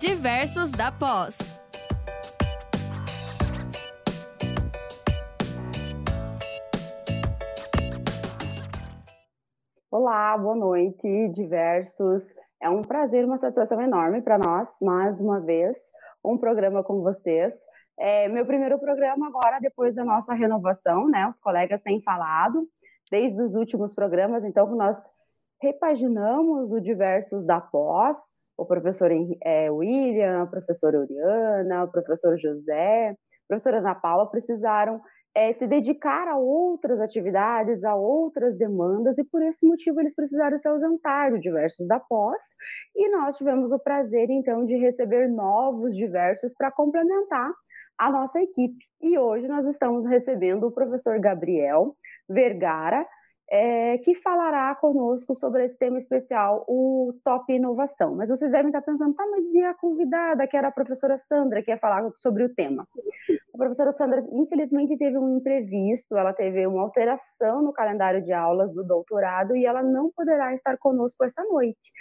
Diversos da Pós. Olá, boa noite, diversos. É um prazer, uma satisfação enorme para nós, mais uma vez, um programa com vocês. É meu primeiro programa agora, depois da nossa renovação, né? Os colegas têm falado desde os últimos programas, então nós repaginamos o Diversos da Pós, o professor é, William, a professora Oriana, o professor José, a professora Ana Paula precisaram é, se dedicar a outras atividades, a outras demandas, e por esse motivo eles precisaram se ausentar do diversos da pós, e nós tivemos o prazer, então, de receber novos diversos para complementar a nossa equipe. E hoje nós estamos recebendo o professor Gabriel Vergara, é, que falará conosco sobre esse tema especial, o Top Inovação. Mas vocês devem estar pensando, tá, mas e a convidada, que era a professora Sandra, que ia falar sobre o tema? Professora Sandra, infelizmente, teve um imprevisto, ela teve uma alteração no calendário de aulas do doutorado e ela não poderá estar conosco essa noite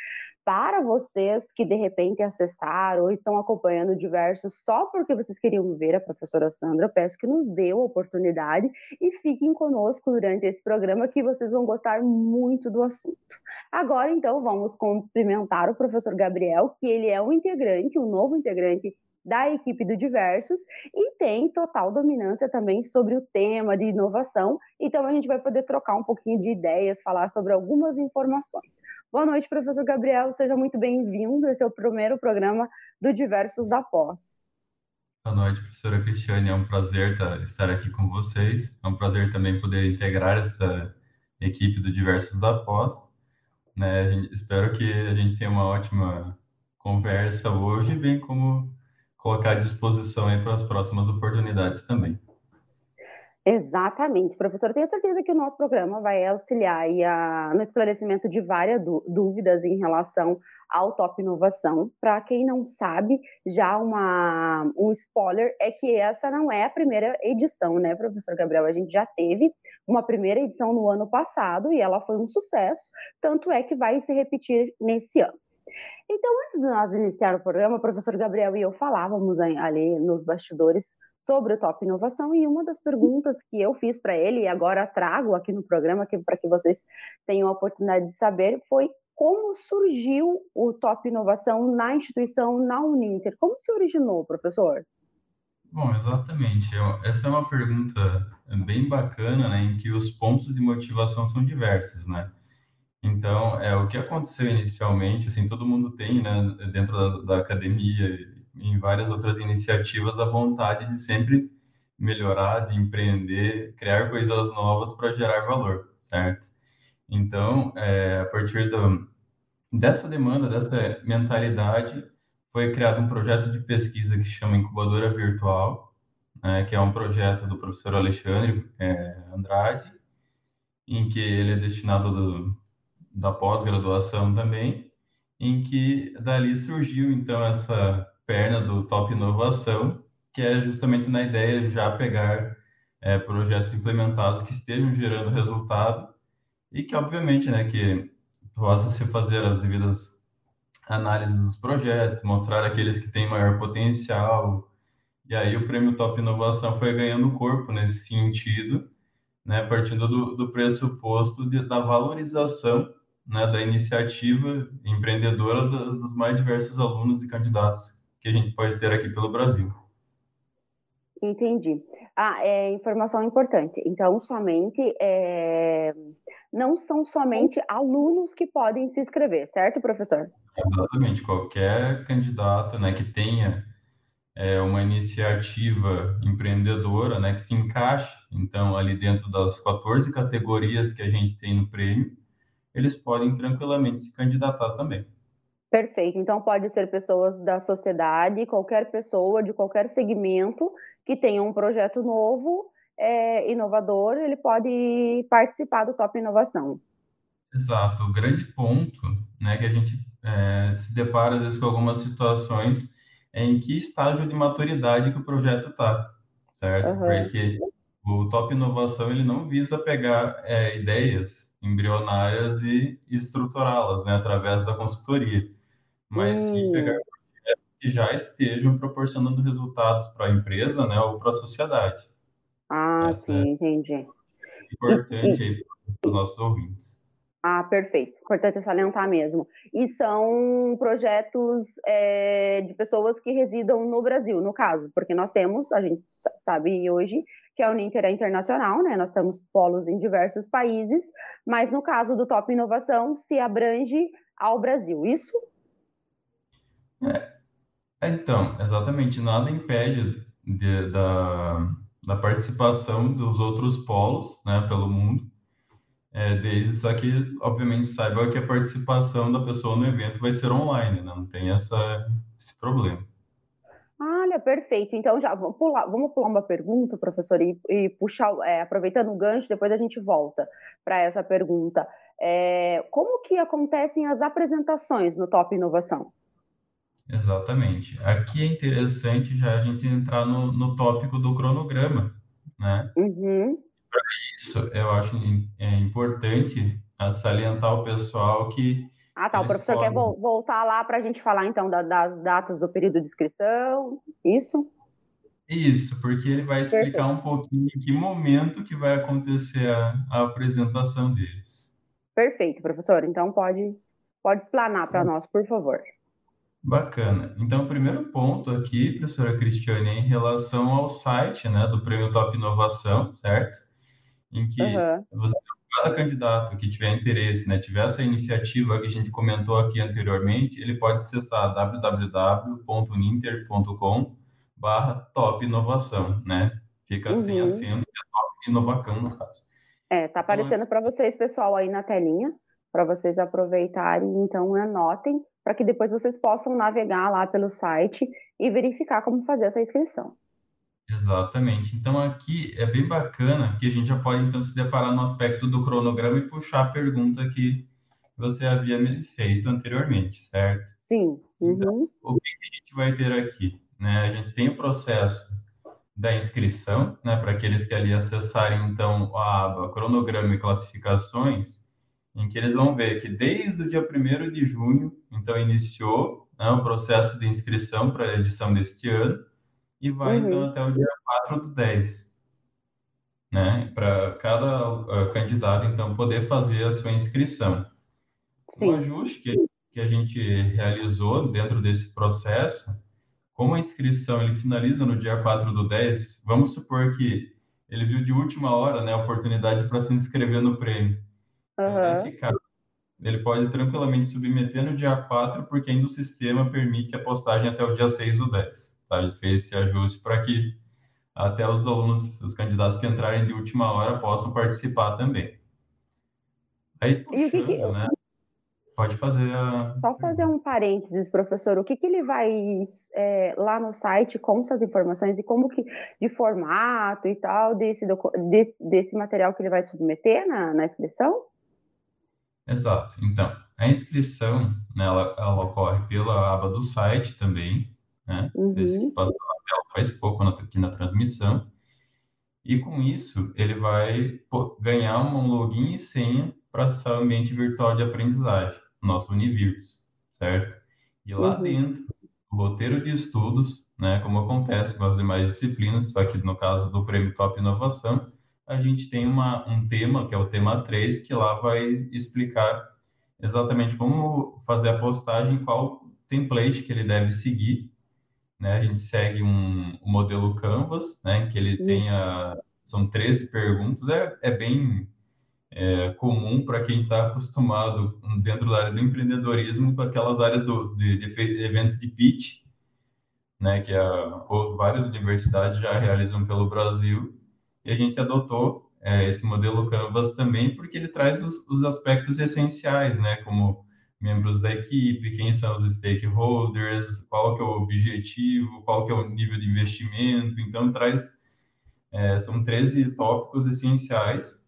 para vocês que de repente acessaram ou estão acompanhando diversos só porque vocês queriam ver a professora Sandra, eu peço que nos dê a oportunidade e fiquem conosco durante esse programa que vocês vão gostar muito do assunto. Agora, então, vamos cumprimentar o professor Gabriel, que ele é um integrante, um novo integrante da equipe do Diversos e tem total dominância também sobre o tema de inovação. Então a gente vai poder trocar um pouquinho de ideias, falar sobre algumas informações. Boa noite, professor Gabriel, seja muito bem-vindo. Esse é o primeiro programa do Diversos da Pós. Boa noite, professora Cristiane. É um prazer estar aqui com vocês. É um prazer também poder integrar essa equipe do Diversos da Pós. Né, gente, espero que a gente tenha uma ótima conversa hoje, bem como colocar à disposição aí para as próximas oportunidades também. Exatamente, professor. Tenho certeza que o nosso programa vai auxiliar a, no esclarecimento de várias dúvidas em relação ao Top Inovação. Para quem não sabe, já uma, um spoiler é que essa não é a primeira edição, né, professor Gabriel? A gente já teve uma primeira edição no ano passado e ela foi um sucesso, tanto é que vai se repetir nesse ano. Então, antes de nós iniciar o programa, o professor Gabriel e eu falávamos ali nos bastidores sobre o Top Inovação e uma das perguntas que eu fiz para ele e agora trago aqui no programa para que vocês tenham a oportunidade de saber foi como surgiu o Top Inovação na instituição, na Uninter? Como se originou, professor? Bom, exatamente. Essa é uma pergunta bem bacana, né, em que os pontos de motivação são diversos, né? Então, é o que aconteceu inicialmente, assim, todo mundo tem, né, dentro da, da academia, em várias outras iniciativas, a vontade de sempre melhorar, de empreender, criar coisas novas para gerar valor, certo? Então, é, a partir do, dessa demanda, dessa mentalidade, foi criado um projeto de pesquisa que chama Incubadora Virtual, né, que é um projeto do professor Alexandre é, Andrade, em que ele é destinado do, da pós-graduação também, em que dali surgiu então essa perna do Top Inovação, que é justamente na ideia de já pegar é, projetos implementados que estejam gerando resultado e que obviamente, né, que possa se fazer as devidas análises dos projetos, mostrar aqueles que têm maior potencial. E aí o prêmio Top Inovação foi ganhando corpo nesse sentido, né, partindo do, do pressuposto de, da valorização né, da iniciativa empreendedora dos mais diversos alunos e candidatos que a gente pode ter aqui pelo Brasil. Entendi. Ah, é informação importante. Então, somente é, não são somente alunos que podem se inscrever, certo, professor? Exatamente. Qualquer candidato, né, que tenha é, uma iniciativa empreendedora, né, que se encaixe, então, ali dentro das 14 categorias que a gente tem no prêmio, eles podem tranquilamente se candidatar também. Perfeito. Então, pode ser pessoas da sociedade, qualquer pessoa de qualquer segmento que tenha um projeto novo, é, inovador, ele pode participar do Top Inovação. Exato. O grande ponto né, que a gente é, se depara, às vezes, com algumas situações é em que estágio de maturidade que o projeto está, certo? Uhum. Porque o Top Inovação, ele não visa pegar é, ideias embrionárias e estruturá-las, né, através da consultoria. Mas hum. sim pegar projetos que já estejam proporcionando resultados para a empresa, né, ou para a sociedade. Ah, Essa sim, é entendi. Importante e, aí para os nossos ouvintes. Ah, perfeito. Importante salientar mesmo. E são projetos é, de pessoas que residam no Brasil, no caso, porque nós temos, a gente sabe hoje, que a Uninter é internacional, né? Nós temos polos em diversos países, mas no caso do Top Inovação, se abrange ao Brasil, isso? É, então, exatamente, nada impede de, da, da participação dos outros polos, né, pelo mundo, é, desde só que, obviamente, saiba que a participação da pessoa no evento vai ser online, né? não tem essa, esse problema. Perfeito. Então, já vamos pular, vamos pular uma pergunta, professor, e, e puxar, é, aproveitando o gancho, depois a gente volta para essa pergunta. É, como que acontecem as apresentações no Top Inovação? Exatamente. Aqui é interessante já a gente entrar no, no tópico do cronograma, né? Uhum. Para isso, eu acho é importante salientar o pessoal que. Ah, tá. O professor podem... quer vo voltar lá para a gente falar, então, da, das datas do período de inscrição, isso? Isso, porque ele vai explicar Perfeito. um pouquinho em que momento que vai acontecer a, a apresentação deles. Perfeito, professor. Então, pode, pode explanar para nós, por favor. Bacana. Então, o primeiro ponto aqui, professora Cristiane, é em relação ao site né, do Prêmio Top Inovação, certo? Em que uhum. você, cada candidato que tiver interesse, né, tiver essa iniciativa que a gente comentou aqui anteriormente, ele pode acessar www.uninter.com barra Top Inovação, né? Fica uhum. sem acento, é Top Inovacão no caso. É, tá aparecendo então, para vocês, pessoal, aí na telinha, para vocês aproveitarem, então anotem para que depois vocês possam navegar lá pelo site e verificar como fazer essa inscrição. Exatamente. Então aqui é bem bacana que a gente já pode então se deparar no aspecto do cronograma e puxar a pergunta que você havia me feito anteriormente, certo? Sim. Então, uhum. Então, o que a gente vai ter aqui? Né? A gente tem o processo da inscrição, né, para aqueles que ali acessarem então a aba cronograma e classificações, em que eles vão ver que desde o dia 1 de junho, então, iniciou né, o processo de inscrição para a edição deste ano e vai, então, uhum. então, até o dia 4 do 10. Né, para cada uh, candidato, então, poder fazer a sua inscrição. Sim. O ajuste que, que a gente realizou dentro desse processo, como a inscrição ele finaliza no dia 4 do 10, vamos supor que ele viu de última hora né, a oportunidade para se inscrever no prêmio. Uhum. Nesse caso, ele pode tranquilamente submeter no dia 4, porque ainda o sistema permite a postagem até o dia 6 do 10. Tá? Ele fez esse ajuste para que até os alunos, os candidatos que entrarem de última hora possam participar também. Aí, puxando, que que... né? Pode fazer a... Só fazer um parênteses, professor. O que, que ele vai é, lá no site, com essas informações e como que, de formato e tal, desse, desse, desse material que ele vai submeter na, na inscrição? Exato. Então, a inscrição, né, ela, ela ocorre pela aba do site também, né? Uhum. Esse que passou na tela faz pouco aqui na transmissão. E com isso, ele vai ganhar um login e senha para o ambiente virtual de aprendizagem, nosso Univirus, certo? E lá uhum. dentro, o roteiro de estudos, né, como acontece com as demais disciplinas, só que no caso do Prêmio Top Inovação, a gente tem uma, um tema, que é o tema 3, que lá vai explicar exatamente como fazer a postagem, qual template que ele deve seguir. Né? A gente segue um, um modelo Canvas, né? que ele tem a, são 13 perguntas, é, é bem é, comum para quem está acostumado dentro da área do empreendedorismo com aquelas áreas do, de, de eventos de pitch, né, que a, várias universidades já realizam pelo Brasil, e a gente adotou é, esse modelo Canvas também porque ele traz os, os, aspectos essenciais, né, como membros da equipe, quem são os stakeholders, qual que é o objetivo, qual que é o nível de investimento, então traz, é, são 13 tópicos essenciais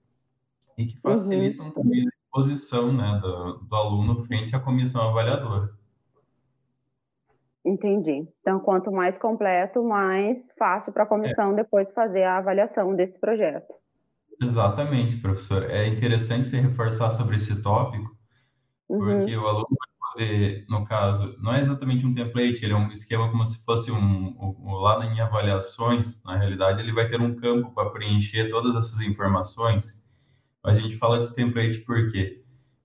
e que facilitam uhum. também a posição né, do, do aluno frente à comissão avaliadora. Entendi. Então, quanto mais completo, mais fácil para a comissão é. depois fazer a avaliação desse projeto. Exatamente, professor. É interessante reforçar sobre esse tópico, uhum. porque o aluno vai poder, no caso, não é exatamente um template, ele é um esquema como se fosse um, um lá em avaliações, na realidade, ele vai ter um campo para preencher todas essas informações. Mas a gente fala de template por quê?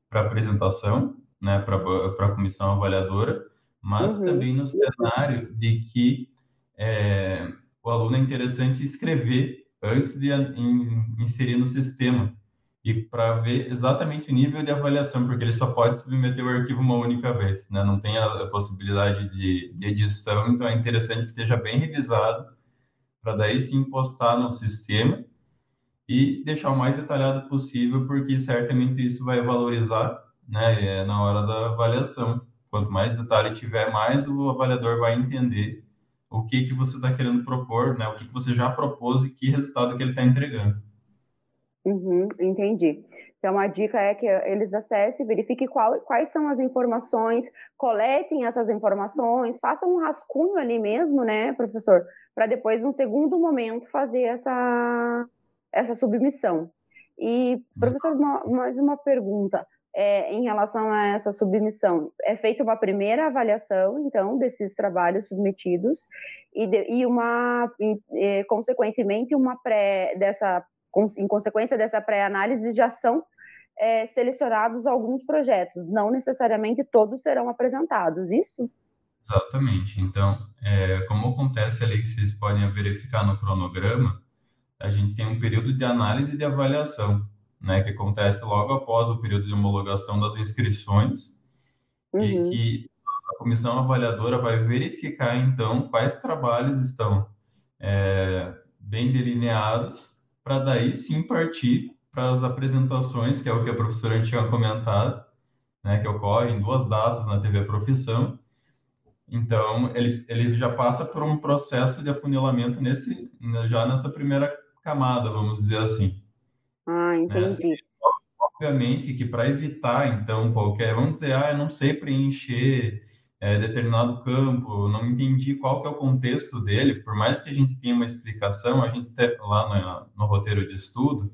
Para apresentação, né, para a comissão avaliadora, mas uhum. também no cenário de que é, o aluno é interessante escrever antes de in, inserir no sistema e para ver exatamente o nível de avaliação, porque ele só pode submeter o arquivo uma única vez, né? Não tem a, possibilidade de, de, edição, então é interessante que esteja bem revisado para daí sim postar no sistema e deixar o mais detalhado possível, porque certamente isso vai valorizar, né, é, na hora da avaliação. Quanto mais detalhe tiver, mais o avaliador vai entender o que que você está querendo propor, né? O que, que você já propôs e que resultado que ele está entregando. Uhum, entendi. Então, a dica é que eles acessem, verifiquem quais são as informações, coletem essas informações, façam um rascunho ali mesmo, né, professor, para depois, num segundo momento, fazer essa, essa submissão. E, professor, uma, mais uma pergunta é, em relação a essa submissão. É feita uma primeira avaliação, então, desses trabalhos submetidos, e, de, e uma, e, consequentemente, uma pré, dessa em consequência dessa pré-análise, já são é, selecionados alguns projetos, não necessariamente todos serão apresentados, isso? Exatamente. Então, é, como acontece ali que vocês podem verificar no cronograma, a gente tem um período de análise e de avaliação, né, que acontece logo após o período de homologação das inscrições, uhum. e que a comissão avaliadora vai verificar, então, quais trabalhos estão é, bem delineados para daí sim partir para as apresentações, que é o que a professora tinha comentado, né, que ocorre em duas datas na TV Profissão. Então, ele, ele já passa por um processo de afunilamento nesse, já nessa primeira camada, vamos dizer assim. Ah, né, entendi. Né? Obviamente que para evitar, então, qualquer, vamos dizer, ah, eu não sei preencher é, determinado campo, não entendi qual que é o contexto dele, por mais que a gente tenha uma explicação, a gente tem, lá no, no roteiro de estudo,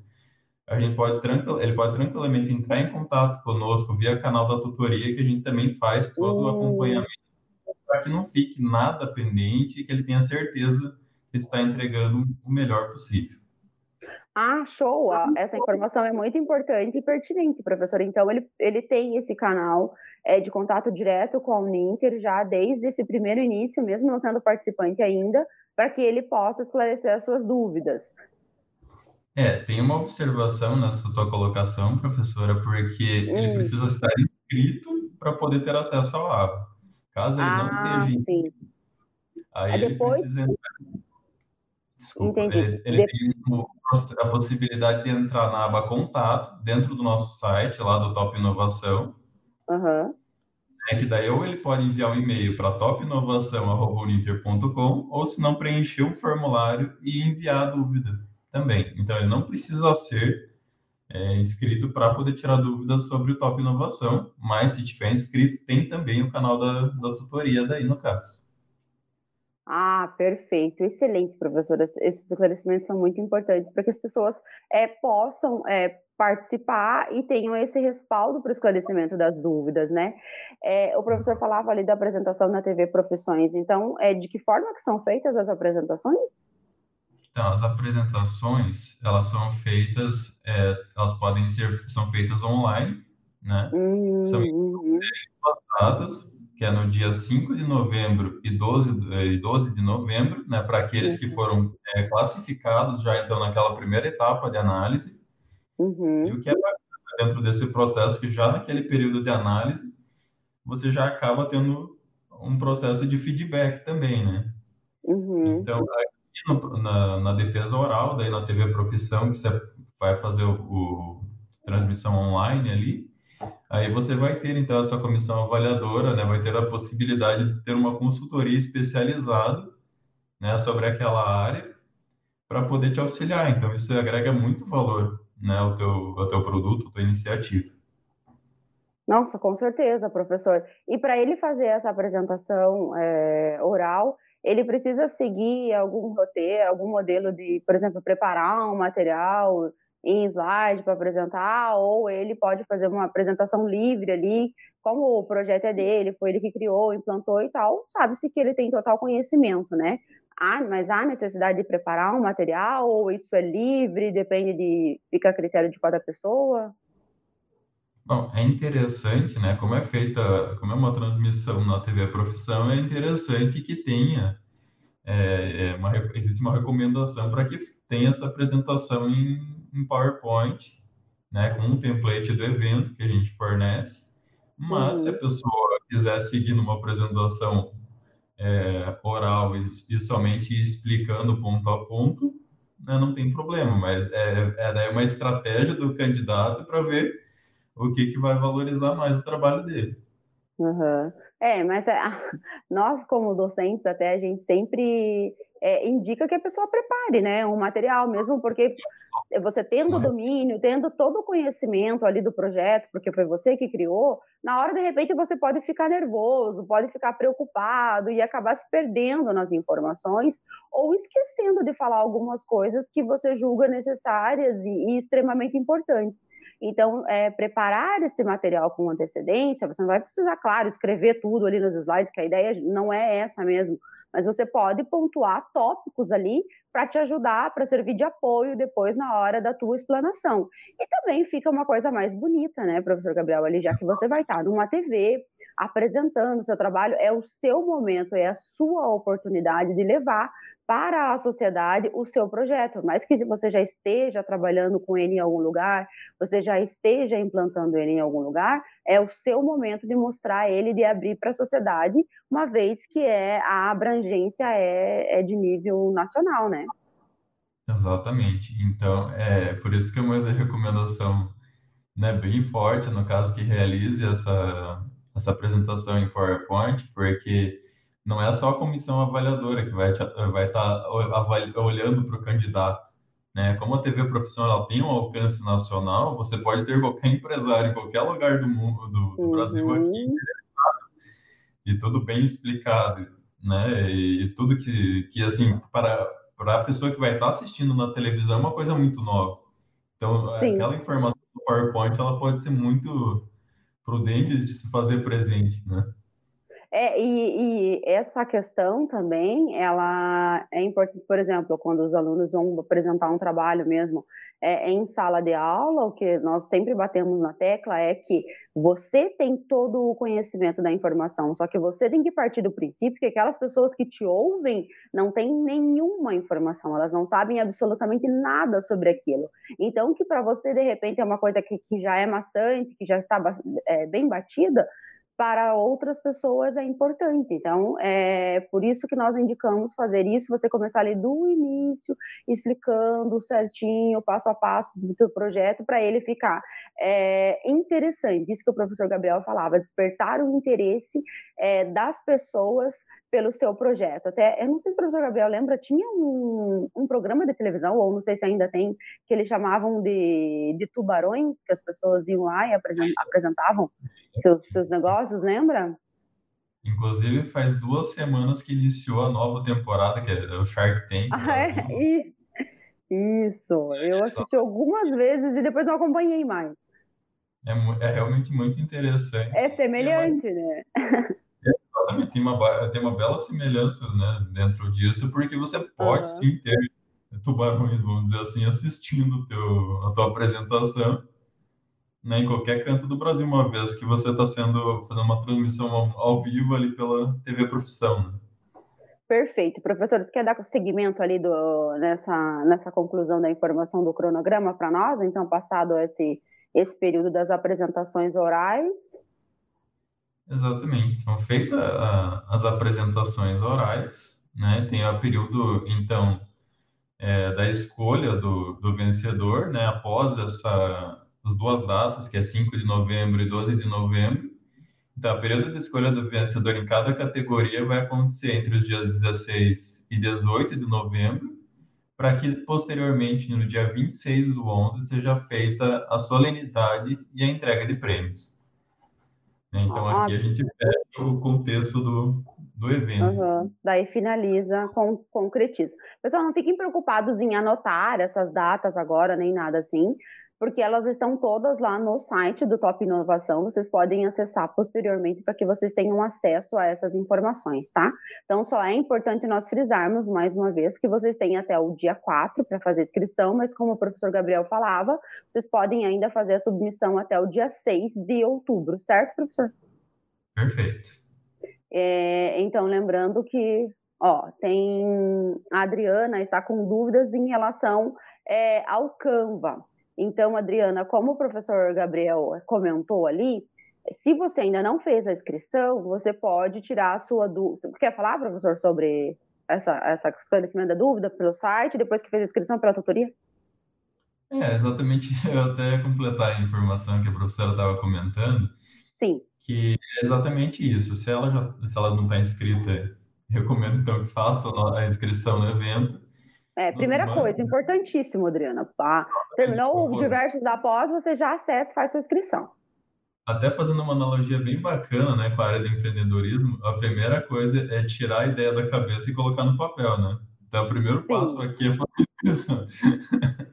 a gente pode ele pode tranquilamente entrar em contato conosco via canal da tutoria, que a gente também faz todo o hum. acompanhamento, para que não fique nada pendente e que ele tenha certeza que está entregando o melhor possível. Ah, show! Essa informação é muito importante e pertinente, professor. Então, ele, ele tem esse canal é, de contato direto com a Uninter já desde esse primeiro início, mesmo não sendo participante ainda, para que ele possa esclarecer as suas dúvidas. É, tem uma observação nessa tua colocação, professora, porque hum. ele precisa estar inscrito para poder ter acesso ao AVA. Caso ele ah, não esteja inscrito, aí, aí depois... ele precisa entrar Desculpa, Entendi. ele, ele tem a possibilidade de entrar na aba contato dentro do nosso site, lá do Top Inovação. Uhum. É que daí ou ele pode enviar um e-mail para topinovação.uninter.com ou se não preencher um formulário e enviar a dúvida também. Então ele não precisa ser é, inscrito para poder tirar dúvidas sobre o Top Inovação, mas se tiver inscrito, tem também o canal da, da tutoria daí no caso. Ah, perfeito, excelente, professora. Esses esclarecimentos são muito importantes para que as pessoas é, possam é, participar e tenham esse respaldo para o esclarecimento das dúvidas, né? É, o professor falava ali da apresentação na TV Profissões, então, é, de que forma que são feitas as apresentações? Então, as apresentações, elas são feitas, é, elas podem ser, são feitas online, né? Uhum. São datas que é no dia 5 de novembro e 12, e 12 de novembro, né, para aqueles uhum. que foram é, classificados já então naquela primeira etapa de análise. Uhum. E o que é bacana dentro desse processo, que já naquele período de análise, você já acaba tendo um processo de feedback também, né? Uhum. Então, aqui no, na, na, defesa oral, daí na TV Profissão, que você vai fazer o, o transmissão online ali, Aí você vai ter, então, essa comissão avaliadora, né, vai ter a possibilidade de ter uma consultoria especializada né, sobre aquela área para poder te auxiliar. Então, isso agrega muito valor né, ao, teu, ao teu produto, à tua iniciativa. Nossa, com certeza, professor. E para ele fazer essa apresentação é, oral, ele precisa seguir algum roteiro, algum modelo de, por exemplo, preparar um material em slide para apresentar, ou ele pode fazer uma apresentação livre ali, como o projeto é dele, foi ele que criou, implantou e tal, sabe-se que ele tem total conhecimento, né? Ah, mas há necessidade de preparar um material ou isso é livre, depende de fica a critério de cada pessoa? Bom, é interessante, né? Como é feita, como é uma transmissão na TV Profissão, é interessante que tenha é, é uma, existe uma recomendação para que tenha essa apresentação em, em PowerPoint, né? Com um template do evento que a gente fornece. Mas uhum. se a uhum. pessoa quiser seguir numa apresentação é, oral e, e, somente explicando ponto a ponto, né, não tem problema, mas é, é uma estratégia do candidato para ver o que, que vai valorizar mais o trabalho dele. Uhum. É, mas é, nós, como docentes, até a gente sempre é, indica que a pessoa prepare né, um material, mesmo porque você tendo o domínio, tendo todo o conhecimento ali do projeto, porque foi você que criou, na hora, de repente, você pode ficar nervoso, pode ficar preocupado e acabar se perdendo nas informações ou esquecendo de falar algumas coisas que você julga necessárias e, e extremamente importantes. Então, é, preparar esse material com antecedência, você não vai precisar, claro, escrever tudo ali nos slides, que a ideia não é essa mesmo, mas você pode pontuar tópicos ali para te ajudar, para servir de apoio depois na hora da tua explanação. E também fica uma coisa mais bonita, né, professor Gabriel, ali já que você vai estar numa TV apresentando o seu trabalho, é o seu momento, é a sua oportunidade de levar para a sociedade o seu projeto, mas que você já esteja trabalhando com ele em algum lugar, você já esteja implantando ele em algum lugar, é o seu momento de mostrar ele, de abrir para a sociedade, uma vez que é a abrangência é, é de nível nacional, né? Exatamente. Então, é por isso que é uma recomendação né, bem forte, no caso, que realize essa, essa apresentação em PowerPoint, porque não é só a comissão avaliadora que vai vai estar tá olhando para o candidato, né? Como a TV profissional ela tem um alcance nacional, você pode ter qualquer empresário em qualquer lugar do mundo, do, do uhum. Brasil aqui, e tudo bem explicado, né? E, e tudo que, que assim para para a pessoa que vai estar tá assistindo na televisão é uma coisa muito nova. Então, Sim. aquela informação do PowerPoint ela pode ser muito prudente de se fazer presente, né? É, e, e, essa questão também, ela é importante, por exemplo, quando os alunos vão apresentar um trabalho mesmo é, em sala de aula, o que nós sempre batemos na tecla é que você tem todo o conhecimento da informação, só que você tem que partir do princípio que aquelas pessoas que te ouvem não têm nenhuma informação, elas não sabem absolutamente nada sobre aquilo. Então, que para você, de repente, é uma coisa que, que já é maçante, que já está é, bem batida, para outras pessoas é importante. Então, é por isso que nós indicamos fazer isso, você começar ali do início, explicando certinho, passo a passo do teu projeto, para ele ficar é, interessante. Isso que o professor Gabriel falava, despertar o interesse é, das pessoas pelo seu projeto. Até, eu não sei se o professor Gabriel lembra, tinha um, um programa de televisão, ou não sei se ainda tem, que eles chamavam de, de tubarões, que as pessoas iam lá e apresentavam seus, seus negócios, lembra? Inclusive, faz duas semanas que iniciou a nova temporada, que é o Shark Tank. Ah, é? Isso, eu assisti algumas vezes e depois não acompanhei mais. É, é realmente muito interessante. É semelhante, é né? Exatamente, tem uma, tem uma bela semelhança né, dentro disso, porque você pode uhum. sim ter tubarões, vamos dizer assim, assistindo teu, a tua apresentação né, em qualquer canto do Brasil, uma vez que você está sendo fazendo uma transmissão ao, ao, vivo ali pela TV Profissão. Né? Perfeito. Professor, você quer dar seguimento ali do, nessa, nessa conclusão da informação do cronograma para nós? Então, passado esse, esse período das apresentações orais. Exatamente. Então, feita as apresentações orais, né, tem o período, então, é, da escolha do, do vencedor, né, após essa as duas datas, que é 5 de novembro e 12 de novembro. Então, o período de escolha do vencedor em cada categoria vai acontecer entre os dias 16 e 18 de novembro, para que posteriormente, no dia 26 do 11, seja feita a solenidade e a entrega de prêmios. Então, ah, aqui a gente fecha o contexto do, do evento. Uhum. Daí finaliza com concretiza. Pessoal, não fiquem preocupados em anotar essas datas agora, nem nada assim, porque elas estão todas lá no site do Top Inovação. Vocês podem acessar posteriormente para que vocês tenham acesso a essas informações, tá? Então, só é importante nós frisarmos mais uma vez que vocês têm até o dia 4 para fazer a inscrição, mas como o professor Gabriel falava, vocês podem ainda fazer a submissão até o dia 6 de outubro, certo, professor? Perfeito. É, então, lembrando que, ó, tem a Adriana está com dúvidas em relação é, ao Canva. Então, Adriana, como o professor Gabriel comentou ali, se você ainda não fez a inscrição, você pode tirar a sua dúvida. Quer falar, professor, sobre essa, essa esclarecimento da dúvida pelo site, depois que fez a inscrição pela tutoria? É, exatamente. Eu até completar a informação que a professora estava comentando. Sim. Que é exatamente isso. Se ela, já, se ela não está inscrita, recomendo então que faça a inscrição no evento é, primeira Nossa, coisa, importantíssimo, Adriana. Pá. Terminou o diversos da pós, você já acessa e faz sua inscrição. Até fazendo uma analogia bem bacana, né, com a área do empreendedorismo, a primeira coisa é tirar a ideia da cabeça e colocar no papel, né? Então, o primeiro Sim. passo aqui é fazer a inscrição.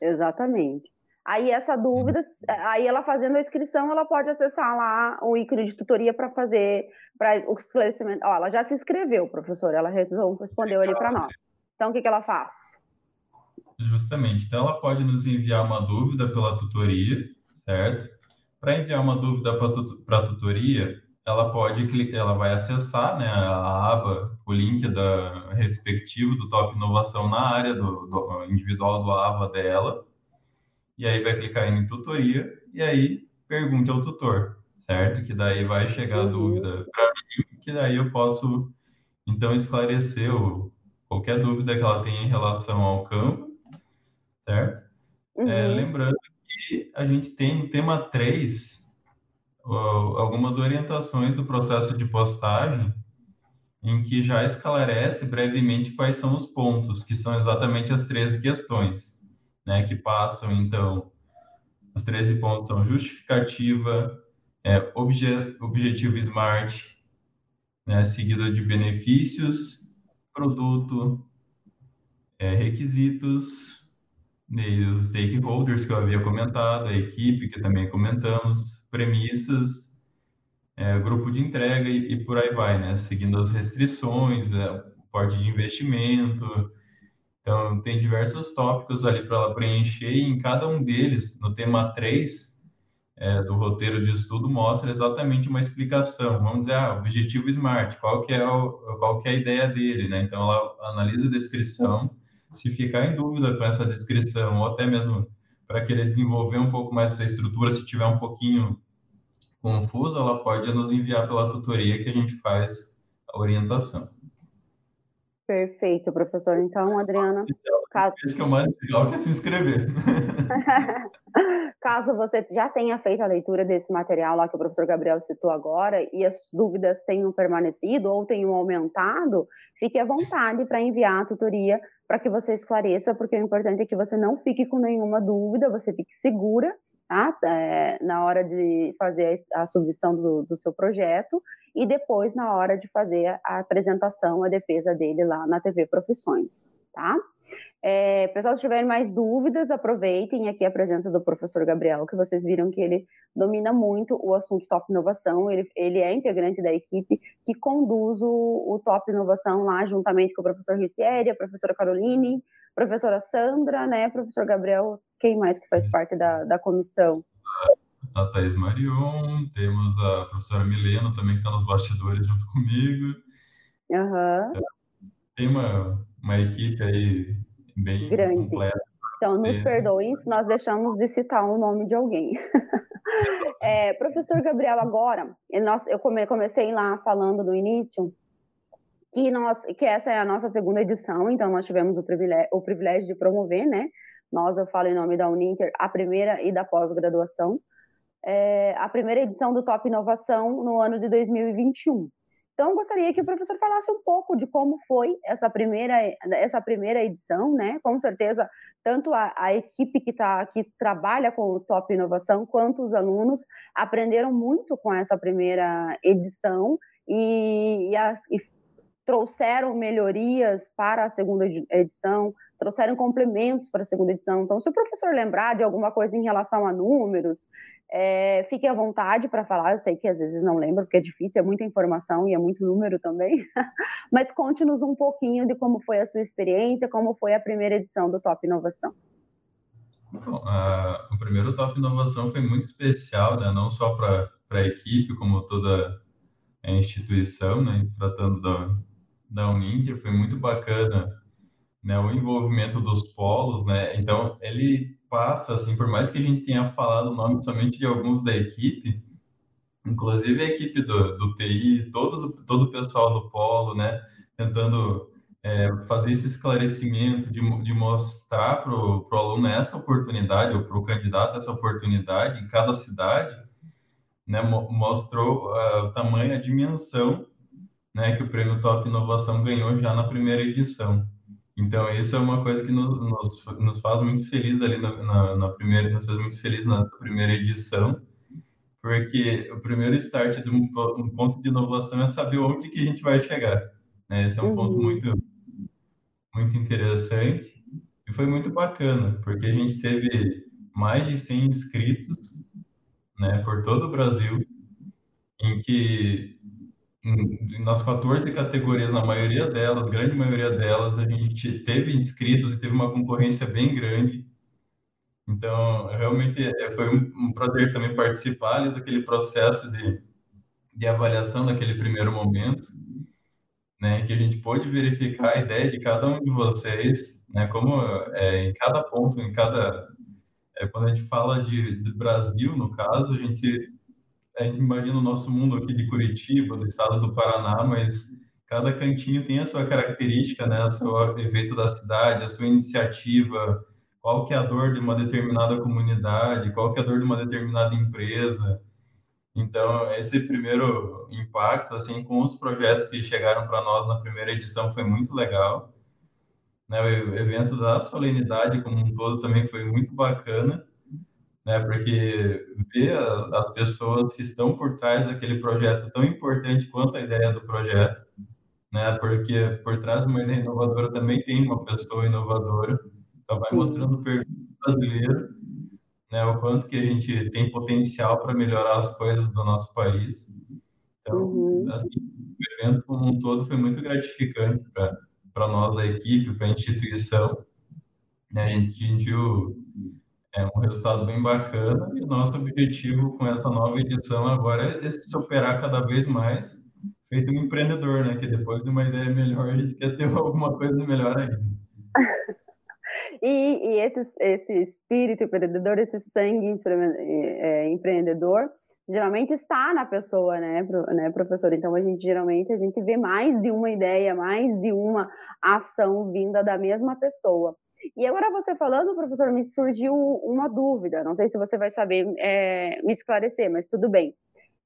Exatamente. Aí essa dúvida, aí ela fazendo a inscrição, ela pode acessar lá o ícone de tutoria para fazer para o esclarecimento. Ó, ela já se inscreveu, professor, ela respondeu ali para nós. Então, o que, que ela faz? Justamente. Então, aba pode nos enviar uma dúvida pela tutoria, certo? Para enviar uma dúvida para a tutoria, ela pode ela vai acessar né, a aba, o link da respectivo do Top Inovação na área do, do individual do AVA dela, e aí vai clicar em tutoria e aí pergunte ao tutor, certo? Que daí vai chegar a uhum. dúvida para mim, que daí eu posso então esclarecer o, qualquer dúvida que ela tenha em relação ao campo, certo? É, uhum. É, lembrando que a gente tem no tema 3 algumas orientações do processo de postagem em que já esclarece brevemente quais são os pontos, que são exatamente as 13 questões, né, que passam, então, os 13 pontos são justificativa, é, obje, objetivo SMART, né, seguido de benefícios, produto, é, requisitos, os stakeholders que eu havia comentado, a equipe que também comentamos, premissas, é, grupo de entrega e, e, por aí vai, né? Seguindo as restrições, é, porte de investimento. Então, tem diversos tópicos ali para ela preencher e em cada um deles, no tema 3, é, do roteiro de estudo mostra exatamente uma explicação. Vamos dizer, ah, objetivo SMART, qual que é, o, qual que é a ideia dele, né? Então, ela analisa a descrição, se ficar em dúvida com essa descrição, ou até mesmo para querer desenvolver um pouco mais essa estrutura, se tiver um pouquinho confusa, ela pode nos enviar pela tutoria que a gente faz a orientação. Perfeito, professor. Então, Adriana, caso... Isso que é o mais legal que é se inscrever. Caso você já tenha feito a leitura desse material lá que o professor Gabriel citou agora e as dúvidas tenham permanecido ou tenham aumentado, fique à vontade para enviar a tutoria para que você esclareça, porque o importante é que você não fique com nenhuma dúvida, você fique segura tá? É, na hora de fazer a, submissão do, do, seu projeto e depois na hora de fazer a apresentação, a defesa dele lá na TV Profissões, tá? É, pessoal, se tiverem mais dúvidas, aproveitem aqui a presença do professor Gabriel, que vocês viram que ele domina muito o assunto Top Inovação, ele, ele é integrante da equipe que conduz o, o Top Inovação lá, juntamente com o professor Ricieri, a professora Caroline, professora Sandra, né, professor Gabriel, quem mais que faz parte da, da comissão? A Thais Marion, temos a professora Milena também, que está nos bastidores junto comigo. Uhum. Tem uma, uma equipe aí bem grande. Completa. Então, nos perdoem se nós deixamos de citar o nome de alguém. é, professor Gabriel, agora, nós, eu comecei lá falando no início que, nós, que essa é a nossa segunda edição, então nós tivemos o privilégio, o privilégio de promover, né? Nós, eu falo em nome da Uninter, a primeira e da pós-graduação, é, a primeira edição do Top Inovação no ano de 2021. Então, gostaria que o professor falasse um pouco de como foi essa primeira, essa primeira edição, né? Com certeza, tanto a, a equipe que, tá, que trabalha com o Top Inovação, quanto os alunos aprenderam muito com essa primeira edição e, e, a, e trouxeram melhorias para a segunda edição, trouxeram complementos para a segunda edição. Então, se o professor lembrar de alguma coisa em relação a números, é, fique à vontade para falar. Eu sei que às vezes não lembro, porque é difícil, é muita informação e é muito número também. Mas conte-nos um pouquinho de como foi a sua experiência, como foi a primeira edição do Top Inovação. Bom, a, o primeiro Top Inovação foi muito especial, né? não só para a equipe, como toda a instituição, né? tratando da, da Uninter, foi muito bacana né? o envolvimento dos polos. Né? Então, ele passa, assim, por mais que a gente tenha falado o nome somente de alguns da equipe, inclusive a equipe do, do TI, todos, todo o pessoal do polo, né? tentando é, fazer esse esclarecimento, de, de mostrar para o aluno essa oportunidade, ou para o candidato essa oportunidade em cada cidade, né, mostrou uh, o tamanho, a dimensão né, que o Prêmio Top Inovação ganhou já na primeira edição. Então, isso é uma coisa que nos, nos, nos faz muito feliz ali na, na, na, primeira, nos fez muito feliz nessa primeira edição, porque o primeiro start de um, um ponto de inovação é saber onde que a gente vai chegar. Né? Esse é um uhum. ponto muito muito interessante e foi muito bacana, porque a gente teve mais de 100 inscritos né, por todo o Brasil, em que nas 14 categorias, na maioria delas, grande maioria delas, a gente teve inscritos e teve uma concorrência bem grande. Então, realmente é, foi um, prazer também participar ali daquele processo de, de avaliação daquele primeiro momento né, que a gente pôde verificar a ideia de cada um de vocês, né, como é, em cada ponto, em cada é, quando a gente fala de, de, Brasil, no caso, a gente, a gente imagina o nosso mundo aqui de Curitiba, do estado do Paraná, mas cada cantinho tem a sua característica, né, o seu efeito da cidade, a sua iniciativa, qual que é a dor de uma determinada comunidade, qual que é a dor de uma determinada empresa, então, esse primeiro impacto, assim, com os projetos que chegaram para nós na primeira edição foi muito legal. Né? O evento da solenidade como um todo também foi muito bacana, né? Porque ver as, as pessoas que estão por trás daquele projeto tão importante quanto a ideia do projeto, né? Porque por trás de uma ideia inovadora também tem uma pessoa inovadora. Então, vai mostrando o perfil brasileiro né, o quanto que a gente tem potencial para melhorar as coisas do nosso país. Então, uhum. assim, o evento como um todo foi muito gratificante para nós da equipe, para a instituição. Né, a gente atingiu é, um resultado bem bacana e nosso objetivo com essa nova edição agora é se superar cada vez mais, feito um empreendedor, né, que depois de uma ideia melhor a gente quer ter alguma coisa melhor ainda. E, e esse, esse espírito empreendedor, esse sangue é, empreendedor, geralmente está na pessoa, né, né, professor? Então a gente geralmente a gente vê mais de uma ideia, mais de uma ação vinda da mesma pessoa. E agora você falando, professor, me surgiu uma dúvida. Não sei se você vai saber é, me esclarecer, mas tudo bem.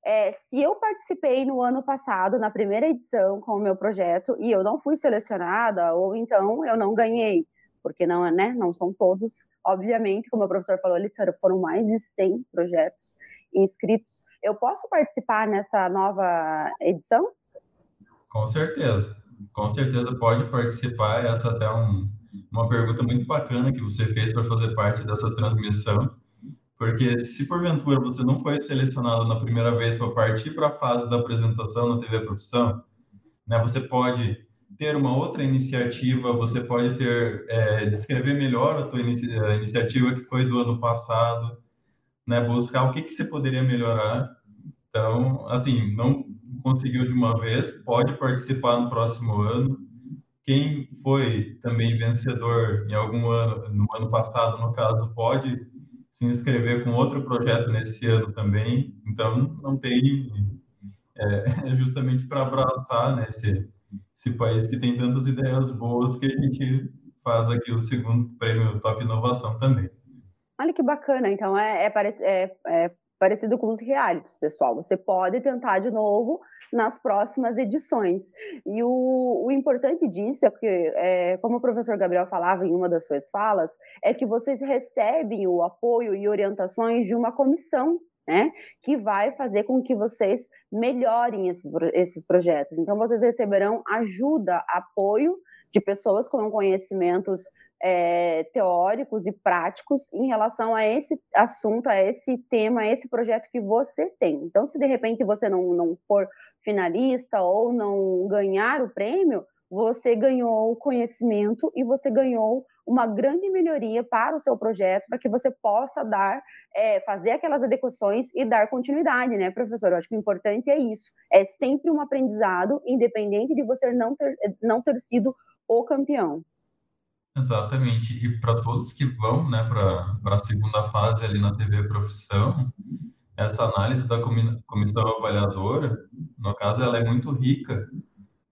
É, se eu participei no ano passado, na primeira edição, com o meu projeto, e eu não fui selecionada, ou então eu não ganhei, porque não, né, não são todos, obviamente, como o professor falou, eles foram mais de 100 projetos inscritos. Eu posso participar nessa nova edição? Com certeza, com certeza pode participar. Essa até é um, uma pergunta muito bacana que você fez para fazer parte dessa transmissão, porque se porventura você não foi selecionado na primeira vez para partir para a fase da apresentação na TV Profissão, né, você pode ter uma outra iniciativa, você pode ter é, descrever melhor a tua inici a iniciativa que foi do ano passado, né? Buscar o que que você poderia melhorar. Então, assim, não conseguiu de uma vez, pode participar no próximo ano. Quem foi também vencedor em algum ano, no ano passado, no caso, pode se inscrever com outro projeto nesse ano também. Então, não tem é, justamente para abraçar né, esse, esse país que tem tantas ideias boas que a gente faz aqui o segundo prêmio Top Inovação também. Olha que bacana, então é, é, é, é parecido com os realities, pessoal. Você pode tentar de novo nas próximas edições. E o, o importante disso é que, é, como o professor Gabriel falava em uma das suas falas, é que vocês recebem o apoio e orientações de uma comissão né? Que vai fazer com que vocês melhorem esses, esses projetos. Então, vocês receberão ajuda, apoio de pessoas com conhecimentos é, teóricos e práticos em relação a esse assunto, a esse tema, a esse projeto que você tem. Então, se de repente você não, não for finalista ou não ganhar o prêmio, você ganhou conhecimento e você ganhou uma grande melhoria para o seu projeto, para que você possa dar, é, fazer aquelas adequações e dar continuidade, né, professor? Eu acho que o importante é isso. É sempre um aprendizado, independente de você não ter, não ter sido o campeão. Exatamente. E para todos que vão né, para a segunda fase ali na TV Profissão, essa análise da comissão avaliadora, no caso, ela é muito rica,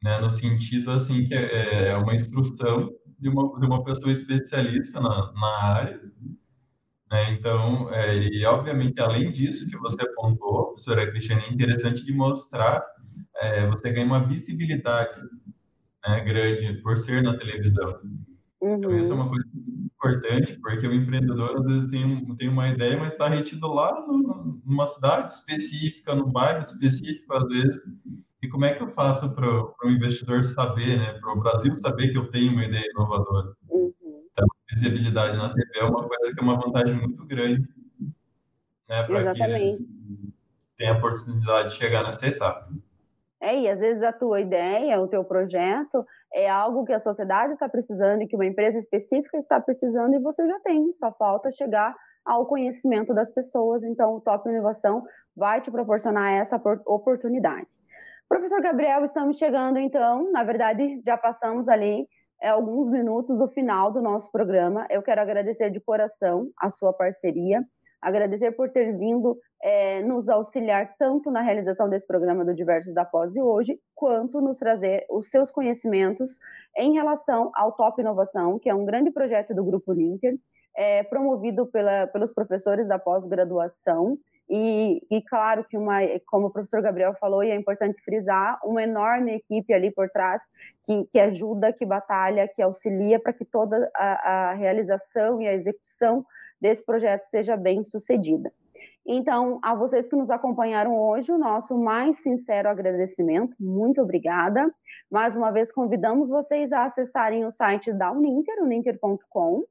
né, no sentido assim que é, é uma instrução de uma, de uma pessoa especialista na, na área. Né? Então, é, e obviamente, além disso que você apontou, professora Cristiane, é interessante de mostrar, é, você ganha uma visibilidade né, grande por ser na televisão. Uhum. Então, isso é uhum. uma coisa importante, porque o empreendedor, às vezes, tem, tem uma ideia, mas está retido lá numa cidade específica, no bairro específico, às vezes. E como é que eu faço para o investidor saber, né, para o Brasil saber que eu tenho uma ideia inovadora? Uhum. Então, visibilidade na TV é uma coisa que é uma vantagem muito grande né, para que eles tenham a oportunidade de chegar nessa etapa. É, e às vezes a tua ideia, o teu projeto, é algo que a sociedade está precisando e que uma empresa específica está precisando e você já tem, só falta chegar ao conhecimento das pessoas. Então, o Top Inovação vai te proporcionar essa oportunidade. Professor Gabriel, estamos chegando então, na verdade, já passamos ali é, alguns minutos do final do nosso programa. Eu quero agradecer de coração a sua parceria agradecer por ter vindo é, nos auxiliar tanto na realização desse programa do Diversos da Pós de hoje, quanto nos trazer os seus conhecimentos em relação ao Top Inovação, que é um grande projeto do Grupo Linker, é, promovido pela, pelos professores da pós-graduação, e, e, claro que uma, como o professor Gabriel falou, e é importante frisar, uma enorme equipe ali por trás que, que ajuda, que batalha, que auxilia para que toda a, a realização e a execução desse projeto seja bem sucedida. Então, a vocês que nos acompanharam hoje, o nosso mais sincero agradecimento, muito obrigada. Mais uma vez, convidamos vocês a acessarem o site da Uninter, uninter.com,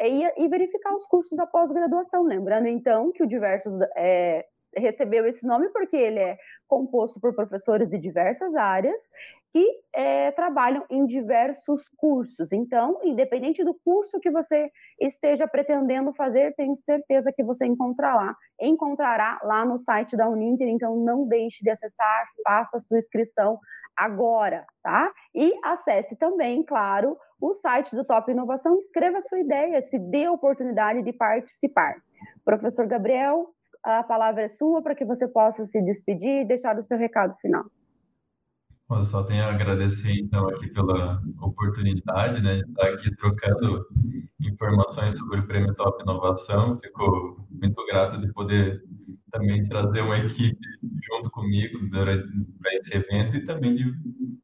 e, e, verificar os cursos da pós-graduação. Lembrando, então, que o Diversos é, recebeu esse nome porque ele é composto por professores de diversas áreas que é, trabalham em diversos cursos. Então, independente do curso que você esteja pretendendo fazer, tenho certeza que você encontrará lá, encontrará lá no site da Uninter. Então, não deixe de acessar, faça a sua inscrição agora, tá? E acesse também, claro, o site do Top Inovação, escreva a sua ideia, se dê a oportunidade de participar. Professor Gabriel, a palavra é sua para que você possa se despedir e deixar o seu recado final. Eu só tenho a agradecer, então, aqui pela oportunidade, né, de estar aqui trocando informações sobre o Prêmio Top Inovação. Fico muito grato de poder também trazer uma equipe junto comigo durante esse evento e também de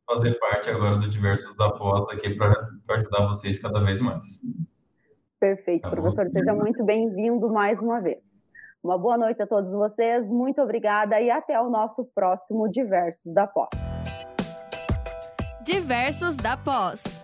fazer parte agora do Diversos da Pós aqui para ajudar vocês cada vez mais. Perfeito, tá professor. Seja muito bem-vindo mais uma vez. Uma boa noite a todos vocês, muito obrigada e até o nosso próximo Diversos da Pós. Diversos da Pós.